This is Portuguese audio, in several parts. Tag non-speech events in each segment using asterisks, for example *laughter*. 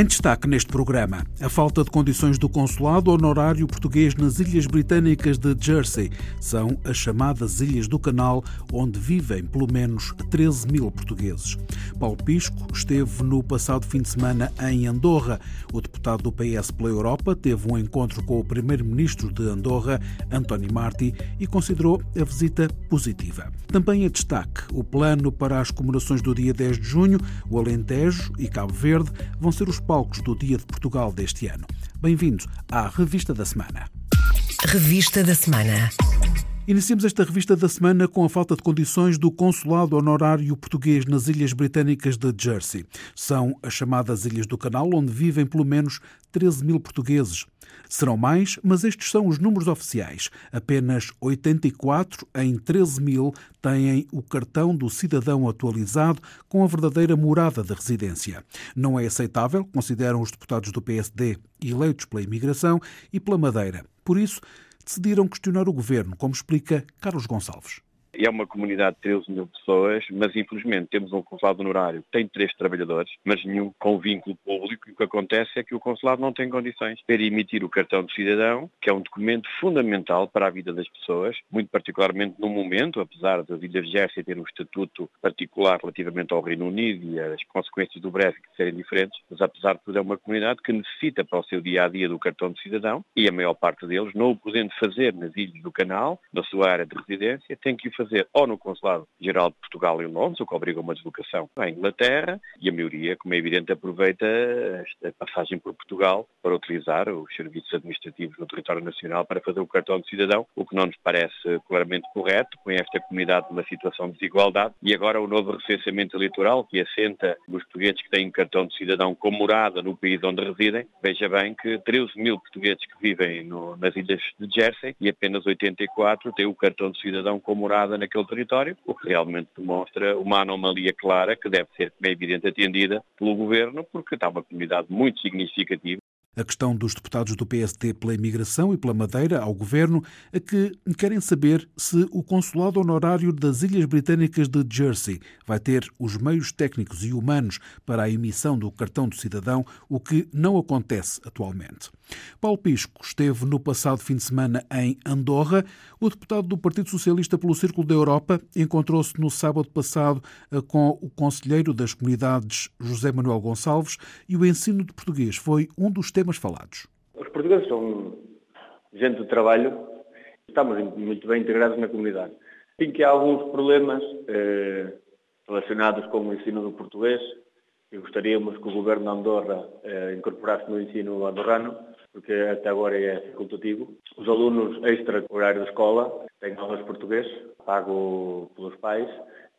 Em destaque neste programa, a falta de condições do consulado honorário português nas Ilhas Britânicas de Jersey. São as chamadas Ilhas do Canal, onde vivem pelo menos 13 mil portugueses. Paulo Pisco esteve no passado fim de semana em Andorra. O deputado do PS pela Europa teve um encontro com o primeiro-ministro de Andorra, António Marti, e considerou a visita positiva. Também em destaque, o plano para as comemorações do dia 10 de junho, o Alentejo e Cabo Verde vão ser os palcos do Dia de Portugal deste ano. Bem-vindos à Revista da Semana. Revista da Semana. Iniciamos esta revista da semana com a falta de condições do consulado honorário português nas Ilhas Britânicas de Jersey. São as chamadas Ilhas do Canal, onde vivem pelo menos 13 mil portugueses. Serão mais, mas estes são os números oficiais. Apenas 84 em 13 mil têm o cartão do cidadão atualizado com a verdadeira morada de residência. Não é aceitável, consideram os deputados do PSD eleitos pela imigração e pela Madeira. Por isso, decidiram questionar o governo, como explica Carlos Gonçalves. É uma comunidade de 13 mil pessoas, mas infelizmente temos um consulado honorário que tem três trabalhadores, mas nenhum com vínculo público. E o que acontece é que o consulado não tem condições para emitir o cartão de cidadão, que é um documento fundamental para a vida das pessoas, muito particularmente no momento, apesar das Ilhas Jersey ter um estatuto particular relativamente ao Reino Unido e as consequências do Brexit serem diferentes, mas apesar de tudo é uma comunidade que necessita para o seu dia a dia do cartão de cidadão e a maior parte deles, não o podendo fazer nas Ilhas do Canal, na sua área de residência, tem que o fazer ou no Consulado-Geral de Portugal em Londres, o que obriga uma deslocação à Inglaterra, e a maioria, como é evidente, aproveita esta passagem por Portugal para utilizar os serviços administrativos no território nacional para fazer o cartão de cidadão, o que não nos parece claramente correto, põe esta comunidade numa situação de desigualdade, e agora o novo recenseamento eleitoral, que assenta os portugueses que têm cartão de cidadão com morada no país onde residem, veja bem que 13 mil portugueses que vivem no, nas ilhas de Jersey e apenas 84 têm o cartão de cidadão com morada instalada naquele território, o que realmente demonstra uma anomalia clara que deve ser, como é evidente, atendida pelo Governo, porque está uma comunidade muito significativa a questão dos deputados do PSD pela imigração e pela Madeira ao governo, a que querem saber se o consulado honorário das Ilhas Britânicas de Jersey vai ter os meios técnicos e humanos para a emissão do cartão do cidadão, o que não acontece atualmente. Paulo Pisco esteve no passado fim de semana em Andorra. O deputado do Partido Socialista pelo Círculo da Europa encontrou-se no sábado passado eh, com o conselheiro das comunidades José Manuel Gonçalves e o ensino de português foi um dos temas falados. Os portugueses são gente de trabalho, estamos muito bem integrados na comunidade. Sim que há alguns problemas eh, relacionados com o ensino do português e gostaríamos que o Governo de Andorra eh, incorporasse no ensino andorrano, porque até agora é facultativo. Os alunos extra-horário de escola têm aulas de português, pago pelos pais,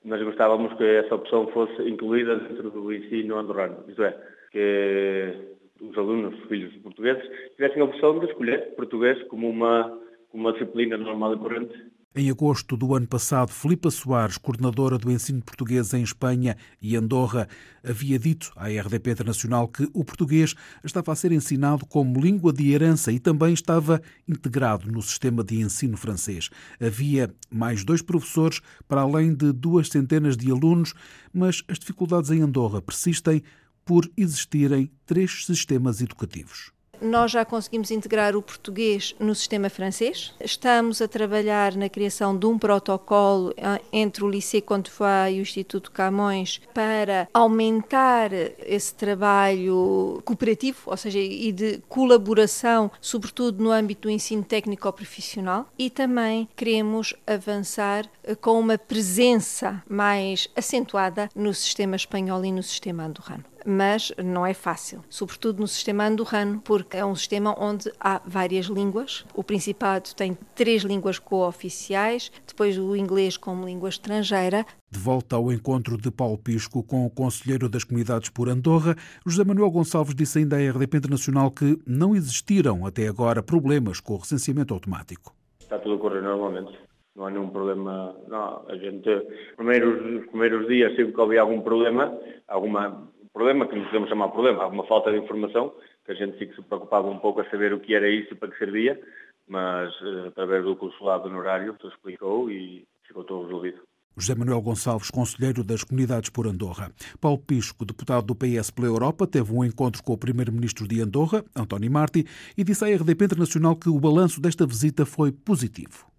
mas gostávamos que essa opção fosse incluída dentro do ensino andorrano. Isto é, que os alunos, os filhos portugueses, tivessem a opção de escolher português como uma, uma disciplina normal e corrente em agosto do ano passado, Filipa Soares, coordenadora do ensino português em Espanha e Andorra, havia dito à RDP Internacional que o português estava a ser ensinado como língua de herança e também estava integrado no sistema de ensino francês. Havia mais dois professores, para além de duas centenas de alunos, mas as dificuldades em Andorra persistem por existirem três sistemas educativos nós já conseguimos integrar o português no sistema francês. Estamos a trabalhar na criação de um protocolo ah, entre o Lycée Contefoy e o Instituto Camões para aumentar esse trabalho cooperativo, ou seja, e de colaboração, sobretudo no âmbito do ensino técnico-profissional. E também queremos avançar ah, com uma presença mais acentuada no sistema espanhol e no sistema andorrano mas não é fácil, sobretudo no sistema andorrano, porque é um sistema onde há várias línguas. O Principado tem três línguas cooficiais, depois o inglês como língua estrangeira. De volta ao encontro de Paulo Pisco com o Conselheiro das Comunidades por Andorra, José Manuel Gonçalves disse ainda à RDP Internacional que não existiram até agora problemas com o recenseamento automático. Está tudo a correr normalmente. não há nenhum problema. Não, a gente, primeiros, os primeiros dias, sempre que havia algum problema, alguma problema, que não podemos chamar problema, alguma falta de informação, que a gente fica se preocupava um pouco a saber o que era isso e para que servia, mas eh, através do consulado honorário, tu explicou e ficou tudo resolvido. José Manuel Gonçalves, conselheiro das Comunidades por Andorra. Paulo Pisco, deputado do PS pela Europa, teve um encontro com o primeiro-ministro de Andorra, António Marti, e disse à RDP Internacional que o balanço desta visita foi positivo.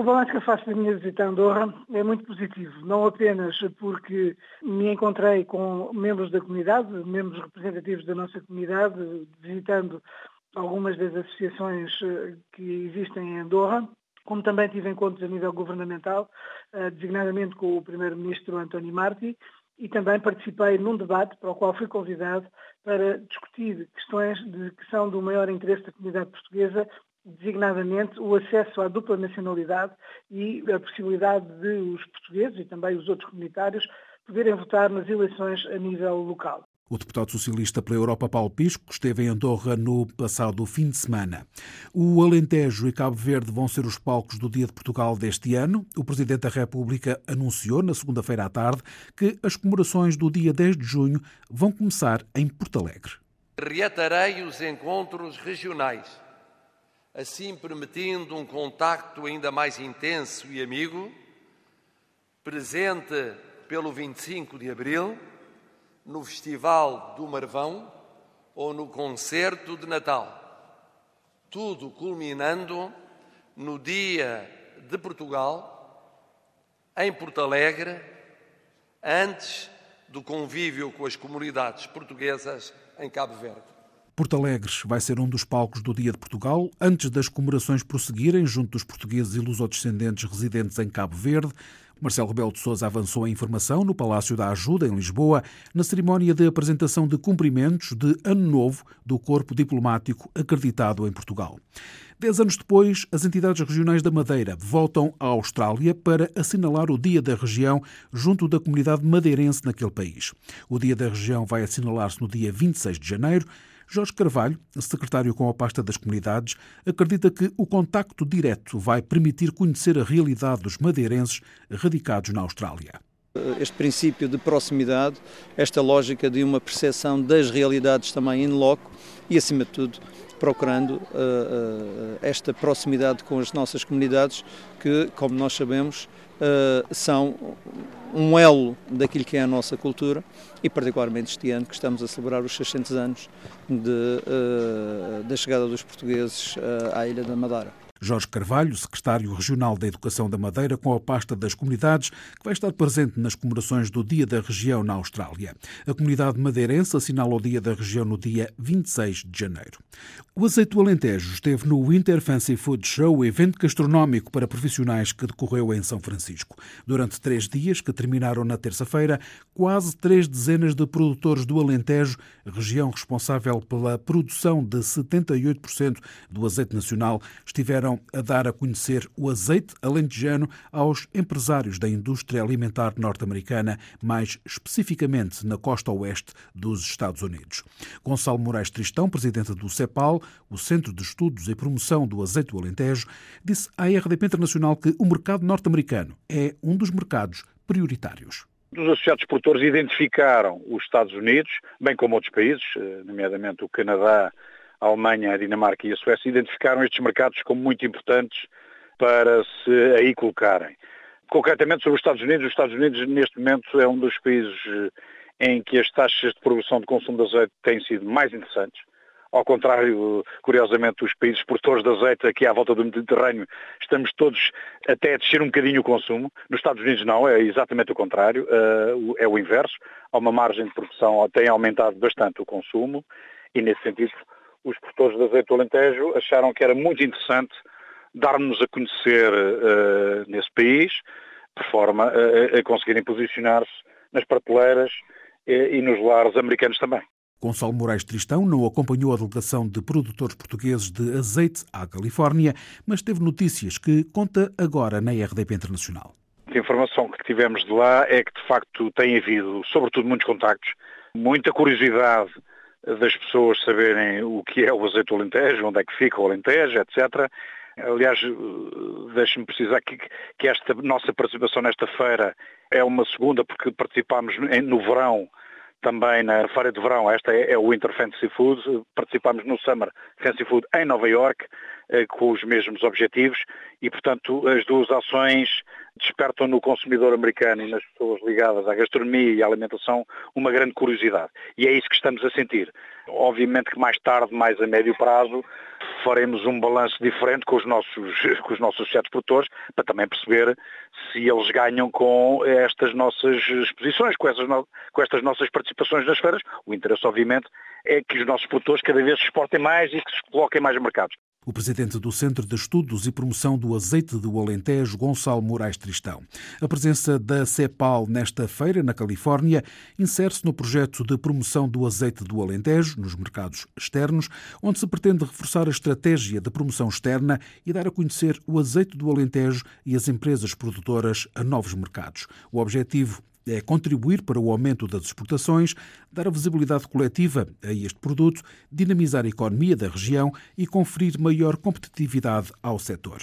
O balanço que eu faço da minha visita a Andorra é muito positivo, não apenas porque me encontrei com membros da comunidade, membros representativos da nossa comunidade, visitando algumas das associações eh, que existem em Andorra, como também tive encontros a nível governamental, eh, designadamente com o Primeiro-Ministro António Marti, e também participei num debate para o qual fui convidado para discutir questões de, que são do maior interesse da comunidade portuguesa designadamente o acesso à dupla nacionalidade e a possibilidade de os portugueses e também os outros comunitários poderem votar nas eleições a nível local. O deputado socialista pela Europa, Paulo Pisco, esteve em Andorra no passado fim de semana. O Alentejo e Cabo Verde vão ser os palcos do Dia de Portugal deste ano. O Presidente da República anunciou na segunda-feira à tarde que as comemorações do dia 10 de junho vão começar em Porto Alegre. Reatarei os encontros regionais assim permitindo um contacto ainda mais intenso e amigo, presente pelo 25 de Abril, no Festival do Marvão ou no Concerto de Natal. Tudo culminando no Dia de Portugal, em Porto Alegre, antes do convívio com as comunidades portuguesas em Cabo Verde. Porto Alegre vai ser um dos palcos do Dia de Portugal, antes das comemorações prosseguirem junto dos portugueses e lusodescendentes residentes em Cabo Verde. Marcelo Rebelo de Sousa avançou a informação no Palácio da Ajuda, em Lisboa, na cerimónia de apresentação de cumprimentos de Ano Novo do Corpo Diplomático acreditado em Portugal. Dez anos depois, as entidades regionais da Madeira voltam à Austrália para assinalar o Dia da Região junto da comunidade madeirense naquele país. O Dia da Região vai assinalar-se no dia 26 de janeiro. Jorge Carvalho, secretário com a pasta das comunidades, acredita que o contacto direto vai permitir conhecer a realidade dos madeirenses radicados na Austrália. Este princípio de proximidade, esta lógica de uma percepção das realidades também in loco e, acima de tudo, procurando uh, uh, esta proximidade com as nossas comunidades que, como nós sabemos, uh, são um elo daquilo que é a nossa cultura e particularmente este ano que estamos a celebrar os 600 anos de, da chegada dos portugueses à Ilha da Madeira. Jorge Carvalho, secretário regional da Educação da Madeira, com a pasta das comunidades, que vai estar presente nas comemorações do Dia da Região na Austrália. A comunidade madeirense assinala o Dia da Região no dia 26 de janeiro. O Azeite do Alentejo esteve no Winter Fancy Food Show, evento gastronómico para profissionais que decorreu em São Francisco. Durante três dias, que terminaram na terça-feira, quase três dezenas de produtores do Alentejo, região responsável pela produção de 78% do azeite nacional, estiveram a dar a conhecer o azeite alentejano aos empresários da indústria alimentar norte-americana, mais especificamente na costa oeste dos Estados Unidos. Gonçalo Moraes Tristão, presidente do CEPAL, o Centro de Estudos e Promoção do Azeite do Alentejo, disse à RDP Internacional que o mercado norte-americano é um dos mercados prioritários. Os associados produtores identificaram os Estados Unidos, bem como outros países, eh, nomeadamente o Canadá, a Alemanha, a Dinamarca e a Suécia identificaram estes mercados como muito importantes para se aí colocarem. Concretamente sobre os Estados Unidos, os Estados Unidos neste momento é um dos países eh, em que as taxas de produção de consumo de azeite têm sido mais interessantes. Ao contrário, curiosamente, dos países produtores de azeite aqui à volta do Mediterrâneo, estamos todos até a descer um bocadinho o consumo. Nos Estados Unidos não, é exatamente o contrário, eh, é o inverso. Há uma margem de produção, tem aumentado bastante o consumo e, nesse sentido, os produtores de azeite do Alentejo acharam que era muito interessante darmos a conhecer uh, nesse país, de forma a, a conseguirem posicionar-se nas prateleiras e, eh, e nos lares americanos também. Gonçalo Moraes Tristão não acompanhou a delegação de produtores portugueses de azeite à Califórnia, mas teve notícias que conta agora na RDP Internacional. A informação que tivemos de lá é que, de facto, tem havido, sobretudo, muitos contactos, muita curiosidade das pessoas saberem o que é o azeite Alentejo, onde é que fica o Alentejo, etc. Aliás, deixe-me precisar que, que esta nossa participação nesta feira é uma segunda, porque participámos no verão também na Feira de Verão, esta é, é o Winter Fantasy Food, participámos no Summer Fantasy Food em Nova York, eh, com os mesmos objetivos e, portanto, as duas ações despertam no consumidor americano e nas pessoas ligadas à gastronomia e à alimentação uma grande curiosidade. E é isso que estamos a sentir. Obviamente que mais tarde, mais a médio prazo, faremos um balanço diferente com os nossos, *laughs* com os nossos associados produtores para também perceber se eles ganham com estas nossas exposições, com, essas no, com estas nossas participações nas feiras. O interesse, obviamente, é que os nossos produtores cada vez se exportem mais e que se coloquem mais mercados. O presidente do Centro de Estudos e Promoção do Azeite do Alentejo, Gonçalo Moraes Tristão. A presença da CEPAL nesta feira, na Califórnia, insere-se no projeto de promoção do azeite do Alentejo nos mercados externos, onde se pretende reforçar a estratégia de promoção externa e dar a conhecer o azeite do Alentejo e as empresas produtoras a novos mercados. O objetivo é contribuir para o aumento das exportações, dar a visibilidade coletiva a este produto, dinamizar a economia da região e conferir maior competitividade ao setor.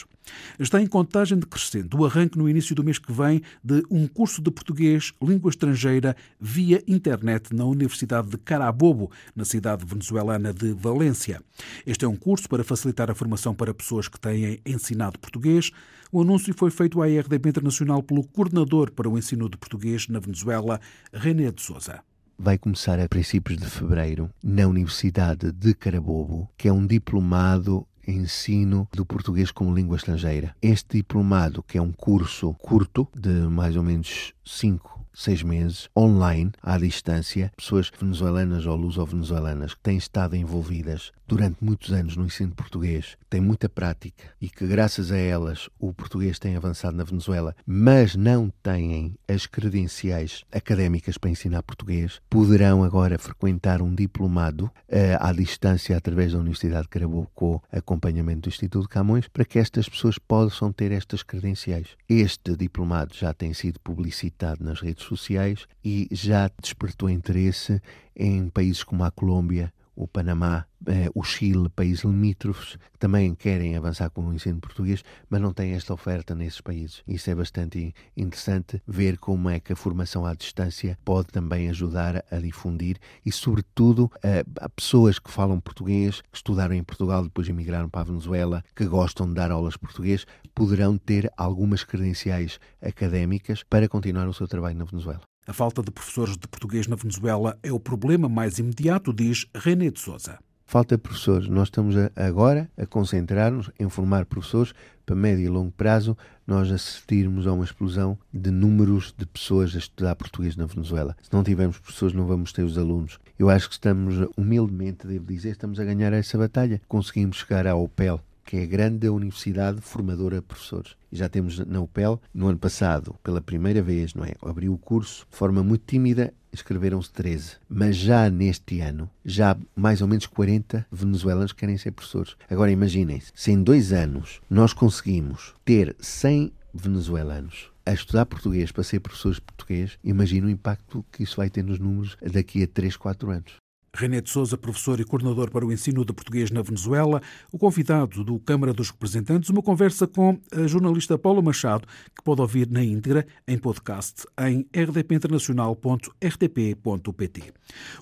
Está em contagem decrescente o arranque no início do mês que vem de um curso de português língua estrangeira via internet na Universidade de Carabobo, na cidade venezuelana de Valência. Este é um curso para facilitar a formação para pessoas que têm ensinado português. O anúncio foi feito à RDP Internacional pelo coordenador para o ensino de português na Venezuela, René de Souza vai começar a princípios de fevereiro na Universidade de Carabobo, que é um diplomado ensino do português como língua estrangeira. Este diplomado, que é um curso curto, de mais ou menos cinco seis meses, online, à distância, pessoas venezuelanas ou luso-venezuelanas que têm estado envolvidas durante muitos anos no ensino português, têm muita prática e que, graças a elas, o português tem avançado na Venezuela, mas não têm as credenciais académicas para ensinar português, poderão agora frequentar um diplomado uh, à distância através da Universidade de Carabobo com acompanhamento do Instituto Camões para que estas pessoas possam ter estas credenciais. Este diplomado já tem sido publicitado nas redes sociais e já despertou interesse em países como a Colômbia, o Panamá, eh, o Chile, países limítrofes, que também querem avançar com o ensino português, mas não têm esta oferta nesses países. Isso é bastante interessante ver como é que a formação à distância pode também ajudar a difundir e, sobretudo, a, a pessoas que falam português, que estudaram em Portugal, depois emigraram para a Venezuela, que gostam de dar aulas português, poderão ter algumas credenciais académicas para continuar o seu trabalho na Venezuela. A falta de professores de português na Venezuela é o problema mais imediato, diz René de Souza. Falta de professores. Nós estamos agora a concentrar-nos em formar professores para médio e longo prazo nós assistirmos a uma explosão de números de pessoas a estudar português na Venezuela. Se não tivermos professores, não vamos ter os alunos. Eu acho que estamos, humildemente, devo dizer, estamos a ganhar essa batalha. Conseguimos chegar à OPEL, que é a grande universidade formadora de professores. E já temos na UPEL, no ano passado, pela primeira vez, não é? Abriu o curso de forma muito tímida, escreveram-se 13. Mas já neste ano, já mais ou menos 40 venezuelanos querem ser professores. Agora imaginem-se, se em dois anos nós conseguimos ter 100 venezuelanos a estudar português para ser professores de português, imagina o impacto que isso vai ter nos números daqui a 3, 4 anos. René de Souza, professor e coordenador para o ensino de português na Venezuela, o convidado do Câmara dos Representantes, uma conversa com a jornalista Paula Machado, que pode ouvir na íntegra em podcast em rdpinternacional.rtp.pt.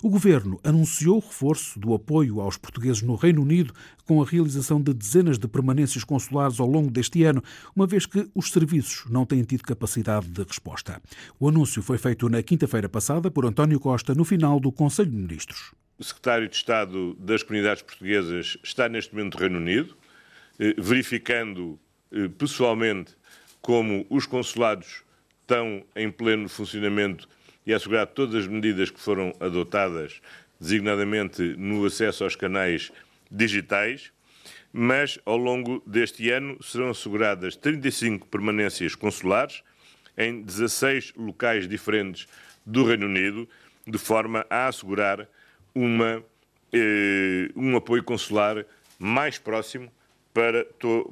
O governo anunciou o reforço do apoio aos portugueses no Reino Unido com a realização de dezenas de permanências consulares ao longo deste ano, uma vez que os serviços não têm tido capacidade de resposta. O anúncio foi feito na quinta-feira passada por António Costa no final do Conselho de Ministros. Secretário de Estado das Comunidades Portuguesas está neste momento no Reino Unido, eh, verificando eh, pessoalmente como os consulados estão em pleno funcionamento e assegurar todas as medidas que foram adotadas, designadamente no acesso aos canais digitais, mas ao longo deste ano serão asseguradas 35 permanências consulares em 16 locais diferentes do Reino Unido, de forma a assegurar uma, eh, um apoio consular mais próximo para,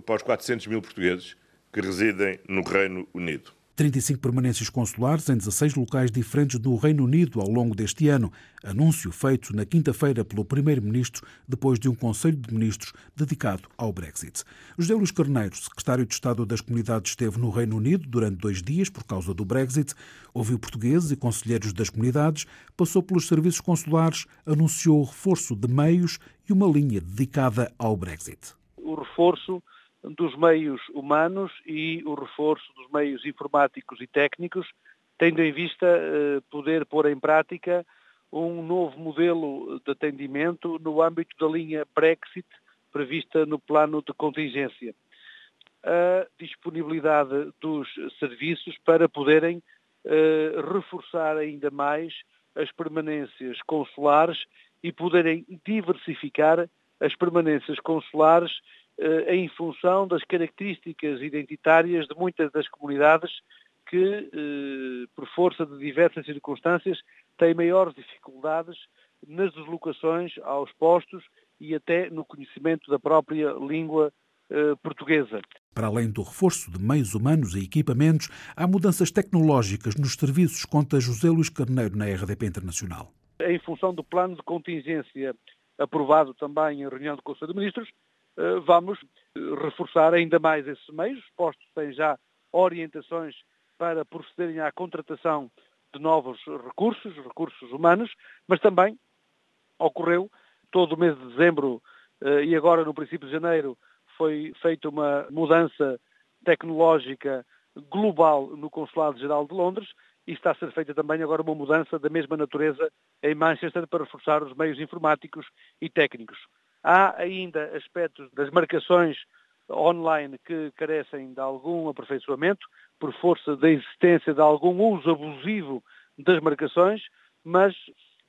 para os 400 mil portugueses que residem no Reino Unido. 35 permanências consulares em 16 locais diferentes do Reino Unido ao longo deste ano. Anúncio feito na quinta-feira pelo Primeiro-Ministro depois de um Conselho de Ministros dedicado ao Brexit. José Luís Carneiro, secretário de Estado das Comunidades, esteve no Reino Unido durante dois dias por causa do Brexit, ouviu portugueses e conselheiros das comunidades, passou pelos serviços consulares, anunciou o reforço de meios e uma linha dedicada ao Brexit. O reforço dos meios humanos e o reforço dos meios informáticos e técnicos, tendo em vista eh, poder pôr em prática um novo modelo de atendimento no âmbito da linha Brexit prevista no plano de contingência. A disponibilidade dos serviços para poderem eh, reforçar ainda mais as permanências consulares e poderem diversificar as permanências consulares em função das características identitárias de muitas das comunidades que, eh, por força de diversas circunstâncias, têm maiores dificuldades nas deslocações aos postos e até no conhecimento da própria língua eh, portuguesa. Para além do reforço de meios humanos e equipamentos, há mudanças tecnológicas nos serviços, conta José Luís Carneiro na RDP Internacional. Em função do plano de contingência aprovado também em reunião do Conselho de Ministros, eh, vamos reforçar ainda mais esses meios. Os postos têm já orientações para procederem à contratação de novos recursos, recursos humanos, mas também ocorreu todo o mês de dezembro eh, e agora no princípio de janeiro foi feita uma mudança tecnológica global no Consulado-Geral de Londres e está a ser feita também agora uma mudança da mesma natureza em Manchester para reforçar os meios informáticos e técnicos. Há ainda aspectos das marcações online que carecem de algum aperfeiçoamento, por força da existência de algum uso abusivo das marcações, mas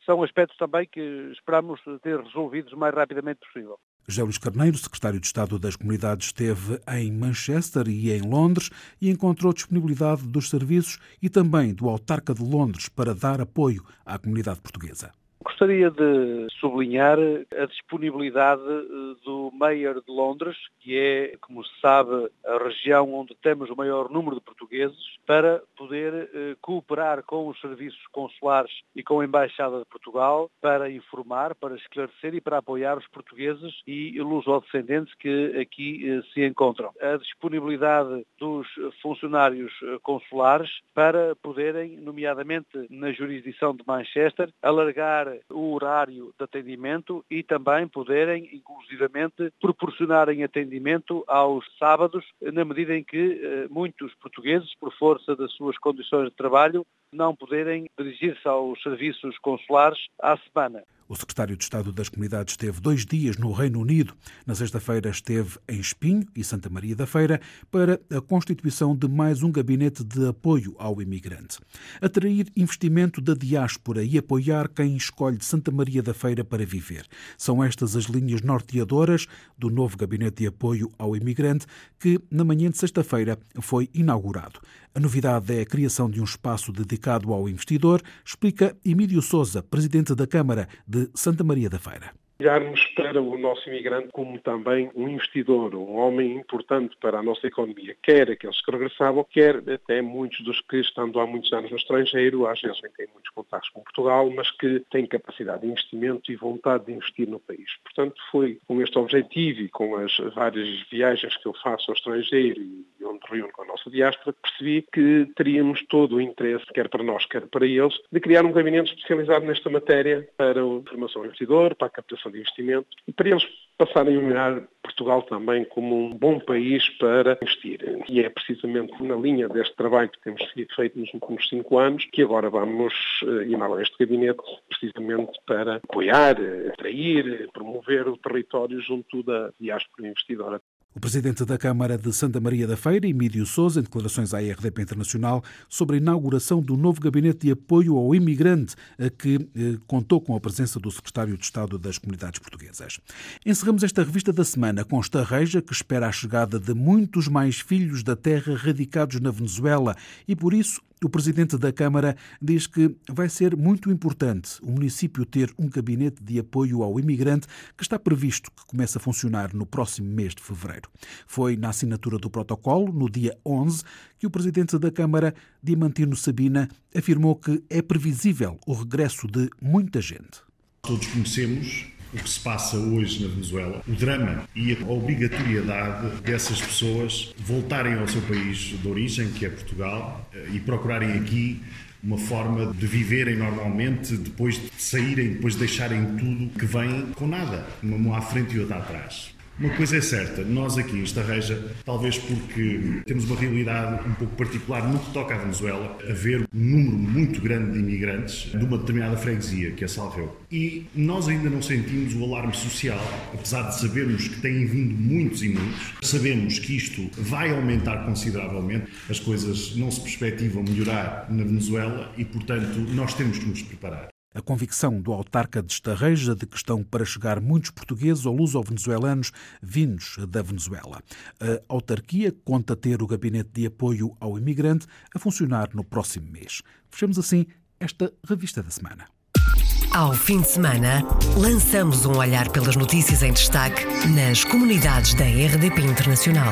são aspectos também que esperamos ter resolvidos o mais rapidamente possível. José Luís Carneiro, secretário de Estado das Comunidades, esteve em Manchester e em Londres e encontrou disponibilidade dos serviços e também do autarca de Londres para dar apoio à comunidade portuguesa. Gostaria de sublinhar a disponibilidade eh, do Mayor de Londres, que é, como se sabe, a região onde temos o maior número de portugueses, para poder eh, cooperar com os serviços consulares e com a Embaixada de Portugal para informar, para esclarecer e para apoiar os portugueses e luso-descendentes que aqui eh, se encontram. A disponibilidade dos funcionários consulares para poderem, nomeadamente na jurisdição de Manchester, alargar o horário de atendimento e também poderem, inclusivamente, proporcionarem atendimento aos sábados, na medida em que eh, muitos portugueses, por força das suas condições de trabalho, não poderem dirigir-se aos serviços consulares à semana. O secretário de Estado das Comunidades esteve dois dias no Reino Unido. Na sexta-feira esteve em Espinho e Santa Maria da Feira para a constituição de mais um gabinete de apoio ao imigrante. Atrair investimento da diáspora e apoiar quem escolhe Santa Maria da Feira para viver. São estas as linhas norteadoras do novo gabinete de apoio ao imigrante que, na manhã de sexta-feira, foi inaugurado. A novidade é a criação de um espaço dedicado ao investidor, explica Emílio Souza, presidente da Câmara Santa Maria da Feira olharmos para o nosso imigrante como também um investidor, um homem importante para a nossa economia, quer aqueles que regressavam, quer até muitos dos que, estando há muitos anos no estrangeiro, às vezes nem têm muitos contatos com Portugal, mas que têm capacidade de investimento e vontade de investir no país. Portanto, foi com este objetivo e com as várias viagens que eu faço ao estrangeiro e onde reúno com a nossa diáspora, percebi que teríamos todo o interesse, quer para nós, quer para eles, de criar um gabinete especializado nesta matéria para a formação do investidor, para a captação de investimento e para eles passarem a olhar Portugal também como um bom país para investir. E é precisamente na linha deste trabalho que temos feito nos últimos cinco anos que agora vamos eh, inalar este gabinete precisamente para apoiar, atrair, promover o território junto da diáspora investidora. O presidente da Câmara de Santa Maria da Feira, Emílio Souza, em declarações à RDP Internacional sobre a inauguração do novo gabinete de apoio ao imigrante, que eh, contou com a presença do secretário de Estado das Comunidades Portuguesas. Encerramos esta revista da semana com esta reja que espera a chegada de muitos mais filhos da terra radicados na Venezuela e, por isso, O presidente da Câmara diz que vai ser muito importante o município ter um gabinete de apoio ao imigrante que está previsto que comece a funcionar no próximo mês de fevereiro. Foi na assinatura do protocolo, no dia 11, que o presidente da Câmara, Diamantino Sabina, afirmou que é previsível o regresso de muita gente. Todos conhecemos o que se passa hoje na Venezuela, o drama e a obrigatoriedade dessas pessoas voltarem ao seu país de origem, que é Portugal, eh, e procurarem aqui uma forma de viverem normalmente depois de saírem, depois de deixarem tudo que vem com nada, uma mão à frente e outra atrás. Uma coisa é certa, nós aqui em Estarreja, talvez porque temos uma realidade um pouco particular no que toca à Venezuela, haver um número muito grande de imigrantes de uma determinada freguesia, que é Salveu. E nós ainda não sentimos o alarme social, apesar de sabermos que têm vindo muitos e muitos, sabemos que isto vai aumentar consideravelmente, as coisas não se perspectivam melhorar na Venezuela e, portanto, nós temos que nos preparar. A convicção do autarca de Estarreja de que estão para chegar muitos portugueses ou luso-venezuelanos vindos da Venezuela. A autarquia conta ter o gabinete de apoio ao imigrante a funcionar no próximo mês. Fechamos assim esta revista da semana. Ao fim de semana, lançamos um olhar pelas notícias em destaque nas comunidades da RDP Internacional.